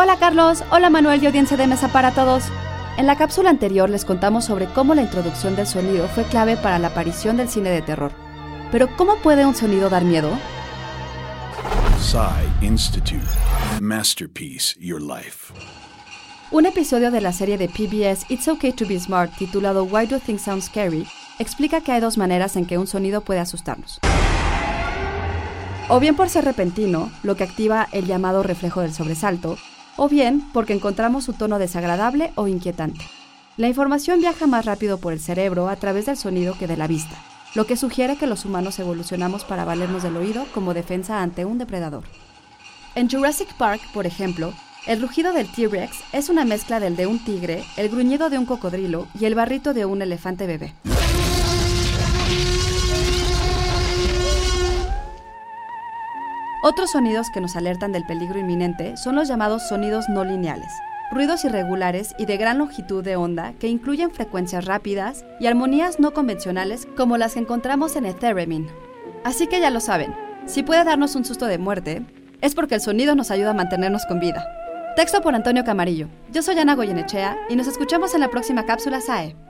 Hola Carlos, hola Manuel y audiencia de Mesa para Todos. En la cápsula anterior les contamos sobre cómo la introducción del sonido fue clave para la aparición del cine de terror. Pero ¿cómo puede un sonido dar miedo? Psy Institute. Masterpiece Your Life. Un episodio de la serie de PBS It's Okay to Be Smart titulado Why Do Things Sound Scary explica que hay dos maneras en que un sonido puede asustarnos. O bien por ser repentino, lo que activa el llamado reflejo del sobresalto, o bien porque encontramos su tono desagradable o inquietante. La información viaja más rápido por el cerebro a través del sonido que de la vista, lo que sugiere que los humanos evolucionamos para valernos del oído como defensa ante un depredador. En Jurassic Park, por ejemplo, el rugido del T-Rex es una mezcla del de un tigre, el gruñido de un cocodrilo y el barrito de un elefante bebé. Otros sonidos que nos alertan del peligro inminente son los llamados sonidos no lineales, ruidos irregulares y de gran longitud de onda que incluyen frecuencias rápidas y armonías no convencionales como las que encontramos en el theremin. Así que ya lo saben, si puede darnos un susto de muerte, es porque el sonido nos ayuda a mantenernos con vida. Texto por Antonio Camarillo. Yo soy Ana Goyenechea y nos escuchamos en la próxima cápsula SAE.